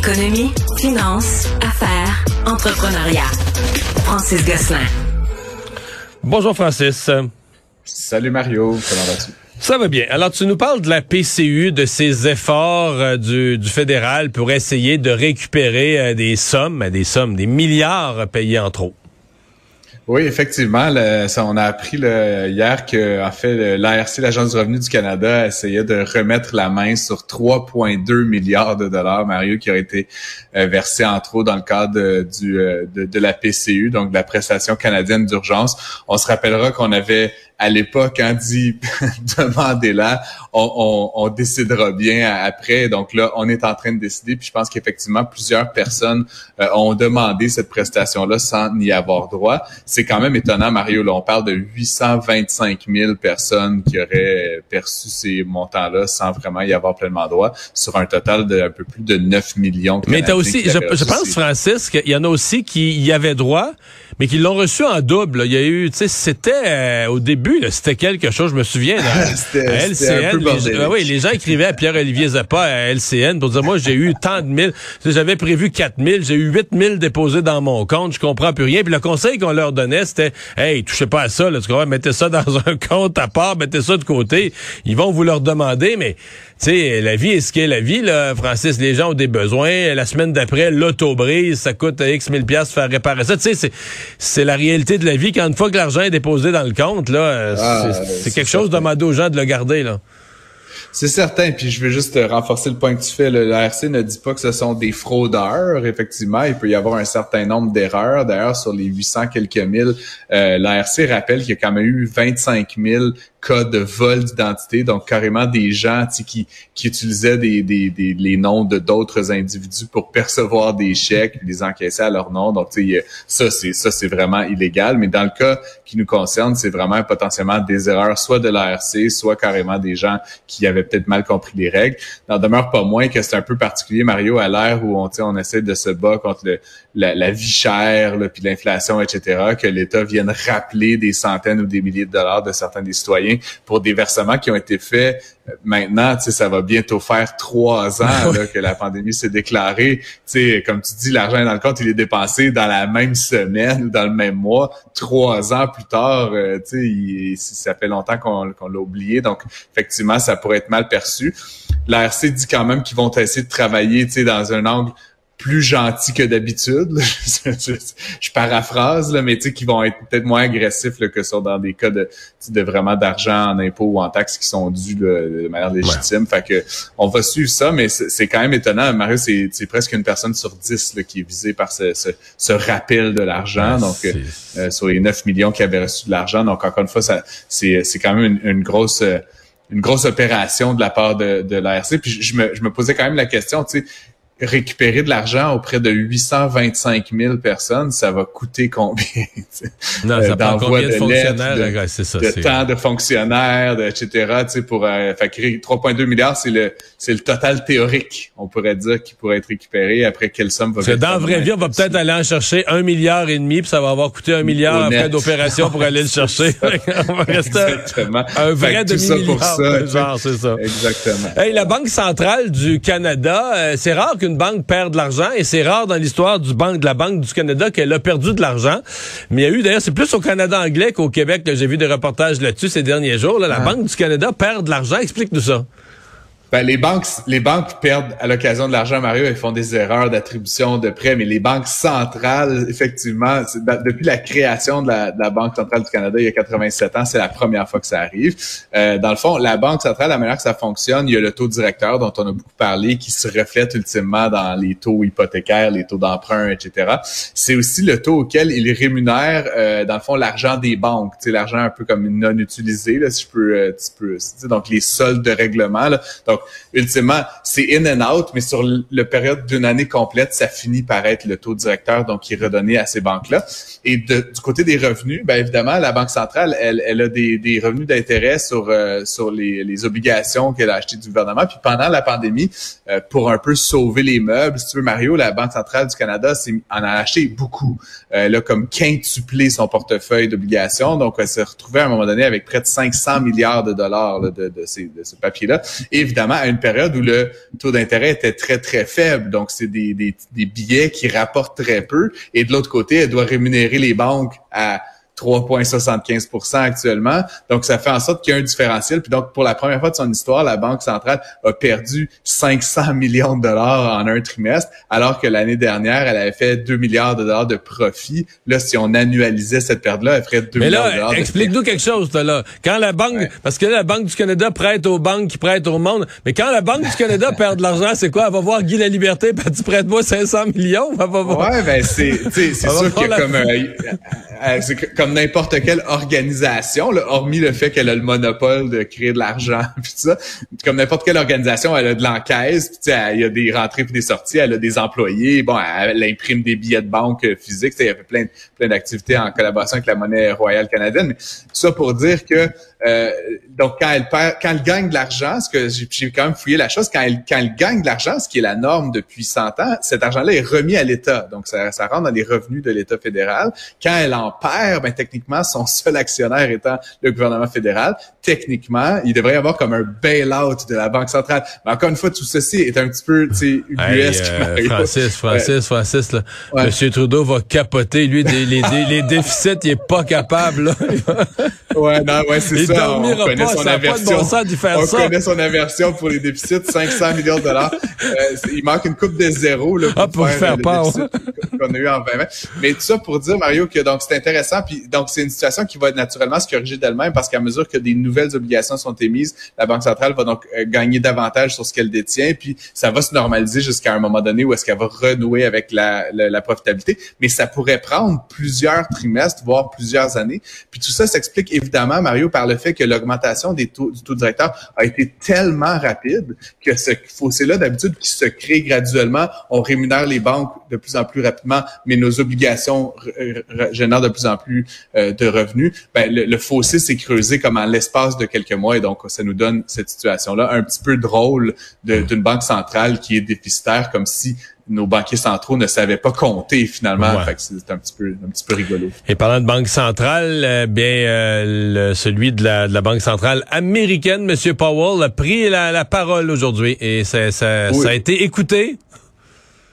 Économie, finance, affaires, entrepreneuriat. Francis Gosselin. Bonjour Francis. Salut Mario, comment vas-tu? Ça va bien. Alors, tu nous parles de la PCU, de ses efforts euh, du, du, fédéral pour essayer de récupérer euh, des sommes, des sommes, des milliards payés en trop. Oui, effectivement. ça, on a appris hier que, en fait, l'ARC, l'Agence du revenu du Canada, essayait de remettre la main sur 3,2 milliards de dollars, Mario, qui ont été euh, versés en trop dans le cadre du, euh, de, la PCU, donc de la prestation canadienne d'urgence. On se rappellera qu'on avait à l'époque, hein, dit demandez-la, on, on, décidera bien après. Donc là, on est en train de décider. Puis je pense qu'effectivement, plusieurs personnes euh, ont demandé cette prestation-là sans n'y avoir droit. C'est quand même étonnant, Mario. Là, on parle de 825 000 personnes qui auraient perçu ces montants-là sans vraiment y avoir pleinement droit, sur un total de un peu plus de 9 millions. Mais tu aussi, je, je, pense, Francis, qu'il y en a aussi qui y avaient droit, mais qui l'ont reçu en double. Il y a eu, tu sais, c'était euh, au début, c'était quelque chose, je me souviens. à LCN, les, oui, les gens écrivaient à Pierre-Olivier Zappa à LCN pour dire, moi, j'ai eu tant de mille. J'avais prévu 4 000, j'ai eu 8 000 déposés dans mon compte, je comprends plus rien. Puis le conseil qu'on leur donnait, c'était, hey, touchez pas à ça, là, tu comprends, mettez ça dans un compte à part, mettez ça de côté. Ils vont vous leur demander, mais, tu sais, la vie est ce qu'est la vie, là, Francis. Les gens ont des besoins. La semaine d'après, l'auto brise, ça coûte X mille piastres faire réparer ça. Tu sais, c'est la réalité de la vie. Quand une fois que l'argent est déposé dans le compte, là, ah, c'est quelque chose de demander aux gens de le garder, là. C'est certain, puis je veux juste renforcer le point que tu fais. L'ARC ne dit pas que ce sont des fraudeurs. Effectivement, il peut y avoir un certain nombre d'erreurs. D'ailleurs, sur les 800 quelques mille, euh, l'ARC rappelle qu'il y a quand même eu 25 000 cas de vol d'identité, donc carrément des gens qui, qui utilisaient des, des, des les noms de d'autres individus pour percevoir des chèques, les encaisser à leur nom. Donc, ça, c'est ça, c'est vraiment illégal. Mais dans le cas qui nous concerne, c'est vraiment potentiellement des erreurs, soit de l'ARC, soit carrément des gens qui avaient peut-être mal compris les règles. N'en demeure pas moins que c'est un peu particulier, Mario, à l'ère où on, on essaie de se battre contre le, la, vie chère, puis l'inflation, etc., que l'État vienne rappeler des centaines ou des milliers de dollars de certains des citoyens pour des versements qui ont été faits euh, maintenant, tu sais, ça va bientôt faire trois ans que la pandémie s'est déclarée. Tu sais, comme tu dis, l'argent dans le compte, il est dépensé dans la même semaine ou dans le même mois. Trois ans plus tard, euh, tu sais, ça fait longtemps qu'on l'a oublié. Donc, effectivement, ça pourrait être mal perçu. L'ARC dit quand même qu'ils vont essayer de travailler, tu sais, dans un angle plus gentils que d'habitude. je, paraphrase, là, mais tu sais, qui vont être peut-être moins agressifs que ça dans des cas de, de vraiment d'argent en impôts ou en taxes qui sont dus de manière légitime. Fait que on va suivre ça, mais c'est quand même étonnant. Mario, c'est presque une personne sur dix qui est visée par ce, ce, rappel de l'argent. donc, euh, sur les 9 millions qui avaient reçu de l'argent. Donc, encore une fois, c'est quand même une, une grosse une grosse opération de la part de, de l'ARC. Puis je me, je me posais quand même la question, tu sais, récupérer de l'argent auprès de 825 000 personnes, ça va coûter combien? non, ça euh, prend combien de, fonctionnaires? ça, de temps de fonctionnaires, de, etc. Tu sais, pour euh, 3,2 milliards, c'est le c'est le total théorique, on pourrait dire, qui pourrait être récupéré. Après, quelle somme va être Dans la vraie vie, on va peut-être aller en chercher un milliard et demi, puis ça va avoir coûté un milliard après d'opération pour aller le chercher. on va rester Exactement. un vrai demi-milliard. Genre, c'est ça. Exactement. Hey, la Banque centrale du Canada, euh, c'est rare que banque perd de l'argent et c'est rare dans l'histoire du banque de la Banque du Canada qu'elle a perdu de l'argent. Mais il y a eu d'ailleurs, c'est plus au Canada anglais qu'au Québec que j'ai vu des reportages là-dessus ces derniers jours. la ah. Banque du Canada perd de l'argent. Explique-nous ça. Ben, les banques, les banques perdent à l'occasion de l'argent, Mario, elles font des erreurs d'attribution de prêts, mais les banques centrales, effectivement, depuis la création de la, Banque centrale du Canada il y a 87 ans, c'est la première fois que ça arrive. Euh, dans le fond, la Banque centrale, la manière que ça fonctionne, il y a le taux directeur dont on a beaucoup parlé, qui se reflète ultimement dans les taux hypothécaires, les taux d'emprunt, etc. C'est aussi le taux auquel il rémunère, euh, dans le fond, l'argent des banques, l'argent un peu comme non utilisé, là, si je peux, euh, donc les soldes de règlement. Là. Ultimement, c'est in and out, mais sur la période d'une année complète, ça finit par être le taux directeur, donc qui est redonné à ces banques-là. Et du côté des revenus, ben évidemment, la Banque centrale, elle, elle a des, des revenus d'intérêt sur euh, sur les, les obligations qu'elle a achetées du gouvernement. Puis pendant la pandémie, euh, pour un peu sauver les meubles, si tu veux, Mario, la Banque centrale du Canada en a acheté beaucoup. Euh, elle a comme quintuplé son portefeuille d'obligations. Donc, elle s'est retrouvée à un moment donné avec près de 500 milliards de dollars de, de, ces, de ce papier-là. Évidemment, à une période où le taux d'intérêt était très, très faible. Donc, c'est des billets qui rapportent très peu. Et de l'autre côté, elle doit rémunérer les banques à 3,75% actuellement. Donc, ça fait en sorte qu'il y a un différentiel. Puis donc, pour la première fois de son histoire, la Banque centrale a perdu 500 millions de dollars en un trimestre, alors que l'année dernière, elle avait fait 2 milliards de dollars de profit. Là, si on annualisait cette perte-là, elle ferait 2 milliards de dollars. Explique-nous quelque chose, là. Quand la Banque, parce que la Banque du Canada prête aux banques qui prêtent au monde, mais quand la Banque du Canada perd de l'argent, c'est quoi? Elle va voir Guy la Liberté, puis tu prêtes moi 500 millions? Elle va voir. Ouais, ben c'est, c'est sûr qu'il y a comme, euh, euh, comme n'importe quelle organisation, là, hormis le fait qu'elle a le monopole de créer de l'argent, puis ça. Comme n'importe quelle organisation, elle a de l'encaisse, puis il y a des rentrées puis des sorties, elle a des employés, bon, elle, imprime des billets de banque physiques, il y a plein, plein d'activités en collaboration avec la monnaie royale canadienne. Mais ça pour dire que euh, donc, quand elle perd, quand elle gagne de l'argent, ce que j'ai quand même fouillé la chose, quand elle, quand elle gagne de l'argent, ce qui est la norme depuis 100 ans, cet argent-là est remis à l'État. Donc, ça, ça rentre dans les revenus de l'État fédéral. Quand elle en perd, ben, techniquement, son seul actionnaire étant le gouvernement fédéral, techniquement, il devrait y avoir comme un bail-out de la Banque centrale. Mais encore une fois, tout ceci est un petit peu, tu sais, ubuesque. Euh, Francis, Francis, Francis, là. Monsieur Trudeau va capoter. Lui, les, les, les, déficits, il est pas capable, là. ouais, non, ouais, c'est ça. On connaît pas, son aversion. on connaît son aversion pour les déficits, 500 millions de dollars. Euh, il manque une coupe de zéro, là, pour, ah, pour faire, faire qu'on a eu en 2020. Mais tout ça pour dire, Mario, que donc c'est intéressant. Puis donc c'est une situation qui va naturellement se corriger d'elle-même parce qu'à mesure que des nouvelles obligations sont émises, la Banque centrale va donc euh, gagner davantage sur ce qu'elle détient. Puis ça va se normaliser jusqu'à un moment donné où est-ce qu'elle va renouer avec la, la, profitabilité. Mais ça pourrait prendre plusieurs trimestres, voire plusieurs années. Puis tout ça s'explique évidemment, Mario, par le fait que l'augmentation des taux, du taux directeur a été tellement rapide que ce fossé-là, d'habitude, qui se crée graduellement, on rémunère les banques de plus en plus rapidement, mais nos obligations génèrent de plus en plus euh, de revenus. Ben, le, fossé s'est creusé comme en l'espace de quelques mois et donc ça nous donne cette situation-là un petit peu drôle d'une banque centrale qui est déficitaire, comme si nos banquiers centraux ne savaient pas compter finalement. c'est un petit peu un petit peu rigolo. Et parlant de banque centrale, euh, bien euh, celui de la, de la, banque centrale américaine, Monsieur Powell, a pris la, parole aujourd'hui et ça, ça, ça a été écouté.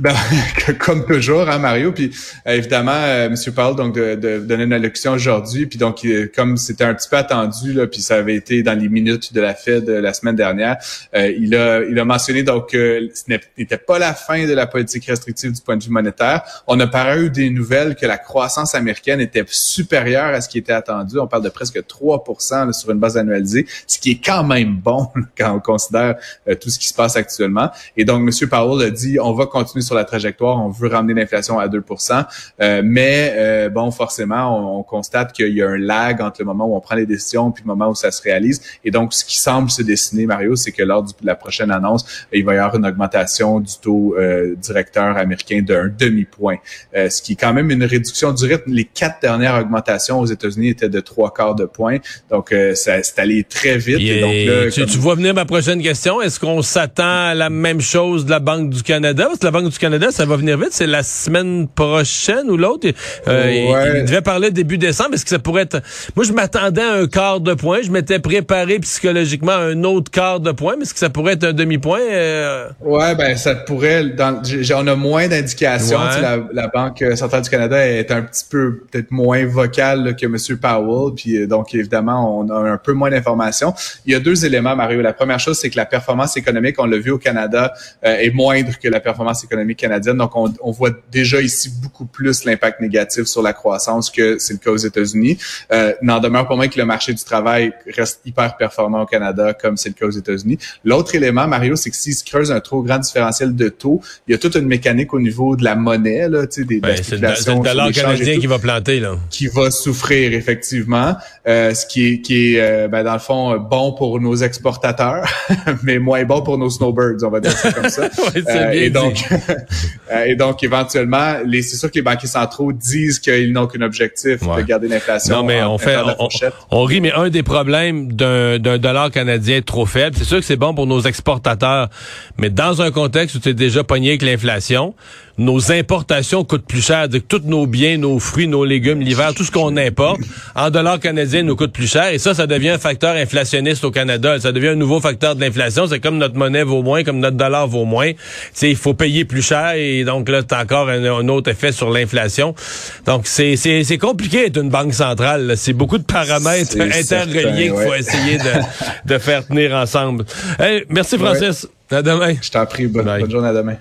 Ben, comme toujours, hein, Mario. Puis euh, évidemment, euh, M. Paul donc de, de, donner une allocution aujourd'hui. Puis donc, comme c'était un petit peu attendu, là, puis ça avait été dans les minutes de la Fed la semaine dernière, euh, il a il a mentionné donc que ce n'était pas la fin de la politique restrictive du point de vue monétaire. On a par eu des nouvelles que la croissance américaine était supérieure à ce qui était attendu. On parle de presque 3% sur une base annualisée, ce qui est quand même bon quand on considère tout ce qui se passe actuellement. Et donc, M. Powell a dit, on va continuer sur la trajectoire, on veut ramener l'inflation à 2% euh, mais euh, bon, forcément, on, constate qu'il y a un lag entre le moment où on prend les décisions puis le moment où ça se réalise. Et donc, ce qui semble se dessiner, Mario, c'est que lors de la prochaine annonce, il va y avoir une augmentation du taux euh, directeur américain d'un demi-point, ce qui est quand même une réduction du rythme. Les quatre dernières augmentations aux États-Unis étaient de trois quarts de point, donc ça c'est allé très vite. Et, donc, tu, tu vois venir ma prochaine question. Est-ce qu'on s'attend à la même chose de la Banque du Canada? Parce que la Banque du Canada, ça va venir vite. C'est la semaine prochaine ou l'autre. Euh, il, devait parler début décembre. Est-ce que ça pourrait être... Moi, je m'attendais à un quart de point. Je m'étais préparé psychologiquement à un autre quart de point. Mais est-ce que ça pourrait être un demi-point? Euh? Ouais, ben ça pourrait... Dans, on a moins d'indications. La, Banque centrale du Canada est un petit peu peut-être moins vocale que M. Powell. Puis euh, donc, évidemment, on a un peu moins d'informations. Il y a deux éléments, Mario. La première chose, c'est que la performance économique, on l'a vu au Canada, est moindre que la performance économique canadienne. Donc, on, on voit déjà ici beaucoup plus l'impact négatif sur la croissance que c'est le cas aux États-Unis. Euh, N'en demeure pas moins que le marché du travail reste hyper performant au Canada, comme c'est le cas aux États-Unis. L'autre élément, Mario, c'est que s'il se creuse un trop grand différentiel de taux, il y a toute une mécanique au niveau de la monnaie, là, tu sais, des, ben, c'est le dollar canadien qui va planter, là. Qui va souffrir, effectivement. Euh, ce qui est, qui est euh, ben, dans le fond, bon pour nos exportateurs, mais moins bon pour nos snowbirds, on va dire ça comme ça. ouais, euh, et donc, Euh, et donc, éventuellement, les, c'est sûr que les banquiers centraux disent qu'ils n'ont qu'un objectif de garder l'inflation. Non, mais on fait, on, rit, mais un des problèmes d'un, d'un dollar canadien trop faible, c'est sûr que c'est bon pour nos exportateurs, mais dans un contexte où tu es déjà pogné avec l'inflation, nos importations coûtent plus cher, que tous nos biens, nos fruits, nos légumes l'hiver, tout ce qu'on importe en dollars canadiens nous coûte plus cher. Et ça, ça devient un facteur inflationniste au Canada. Ça devient un nouveau facteur de l'inflation. C'est comme notre monnaie vaut moins, comme notre dollar vaut moins. il faut payer plus cher et donc là, c'est encore un, autre effet sur l'inflation. Donc c'est c'est compliqué d'être une banque centrale. C'est beaucoup de paramètres interreliés qu'il faut essayer de, de faire tenir ensemble. merci Francis. À demain. Je t'en prie. Bonne, bonne journée à demain.